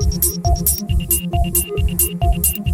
Thank you.